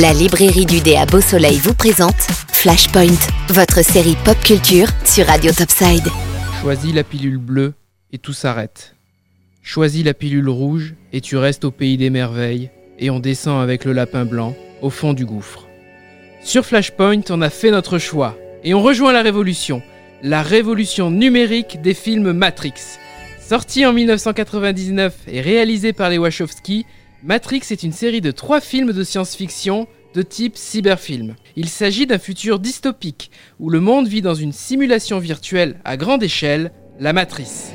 La librairie du dé à Beau Soleil vous présente Flashpoint, votre série pop culture sur Radio Topside. Choisis la pilule bleue et tout s'arrête. Choisis la pilule rouge et tu restes au pays des merveilles et on descend avec le lapin blanc au fond du gouffre. Sur Flashpoint, on a fait notre choix et on rejoint la révolution, la révolution numérique des films Matrix. Sorti en 1999 et réalisé par les Wachowski, Matrix est une série de trois films de science-fiction de type cyberfilm. Il s'agit d'un futur dystopique où le monde vit dans une simulation virtuelle à grande échelle, la matrice.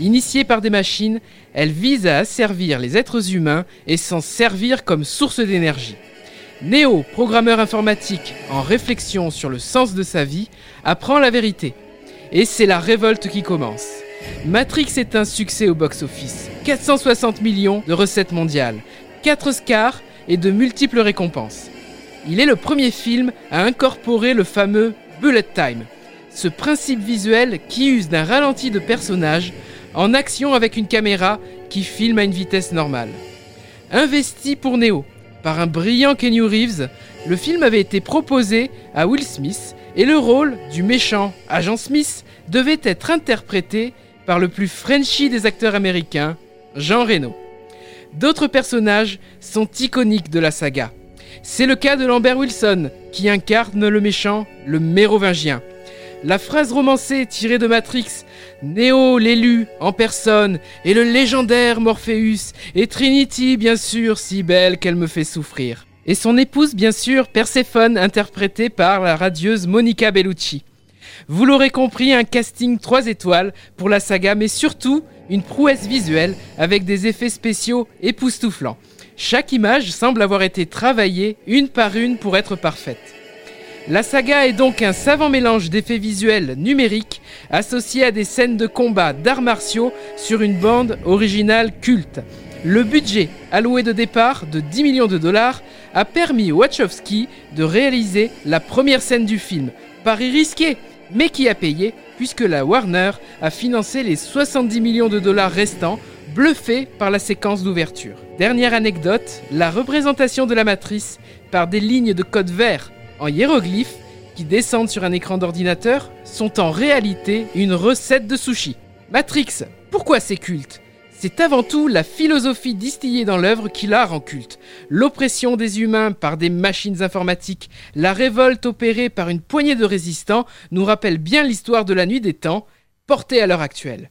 Initiée par des machines, elle vise à asservir les êtres humains et s'en servir comme source d'énergie. Neo, programmeur informatique en réflexion sur le sens de sa vie, apprend la vérité. Et c'est la révolte qui commence. Matrix est un succès au box-office. 460 millions de recettes mondiales, 4 Oscars et de multiples récompenses. Il est le premier film à incorporer le fameux bullet time, ce principe visuel qui use d'un ralenti de personnages en action avec une caméra qui filme à une vitesse normale. Investi pour Neo par un brillant Kenny Reeves, le film avait été proposé à Will Smith et le rôle du méchant agent Smith devait être interprété par le plus Frenchy des acteurs américains, Jean Reno. D'autres personnages sont iconiques de la saga. C'est le cas de Lambert Wilson, qui incarne le méchant, le mérovingien. La phrase romancée tirée de Matrix, Néo l'élu en personne, et le légendaire Morpheus, et Trinity bien sûr, si belle qu'elle me fait souffrir. Et son épouse bien sûr, Perséphone, interprétée par la radieuse Monica Bellucci. Vous l'aurez compris, un casting 3 étoiles pour la saga, mais surtout une prouesse visuelle avec des effets spéciaux époustouflants. Chaque image semble avoir été travaillée une par une pour être parfaite. La saga est donc un savant mélange d'effets visuels numériques associés à des scènes de combat d'arts martiaux sur une bande originale culte. Le budget alloué de départ de 10 millions de dollars a permis Wachowski de réaliser la première scène du film. Pari risqué, mais qui a payé puisque la Warner a financé les 70 millions de dollars restants bluffés par la séquence d'ouverture. Dernière anecdote, la représentation de la matrice par des lignes de code vert en hiéroglyphes qui descendent sur un écran d'ordinateur sont en réalité une recette de sushi. Matrix, pourquoi c'est culte? C'est avant tout la philosophie distillée dans l'œuvre qui la rend culte. L'oppression des humains par des machines informatiques, la révolte opérée par une poignée de résistants nous rappelle bien l'histoire de la nuit des temps, portée à l'heure actuelle.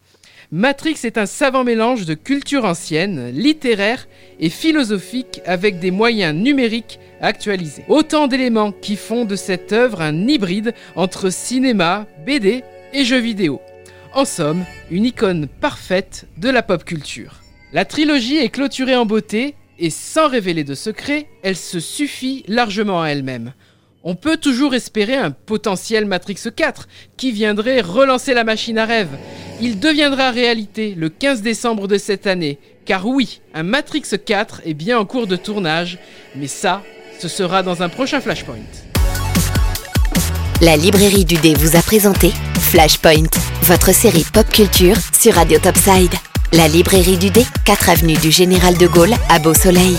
Matrix est un savant mélange de culture ancienne, littéraire et philosophique avec des moyens numériques actualisés. Autant d'éléments qui font de cette œuvre un hybride entre cinéma, BD et jeux vidéo. En somme, une icône parfaite de la pop culture. La trilogie est clôturée en beauté et sans révéler de secret, elle se suffit largement à elle-même. On peut toujours espérer un potentiel Matrix 4 qui viendrait relancer la machine à rêve. Il deviendra réalité le 15 décembre de cette année, car oui, un Matrix 4 est bien en cours de tournage, mais ça, ce sera dans un prochain Flashpoint. La librairie du dé vous a présenté Flashpoint, votre série pop culture sur Radio Topside. La librairie du dé, 4 avenue du Général de Gaulle à Beau Soleil.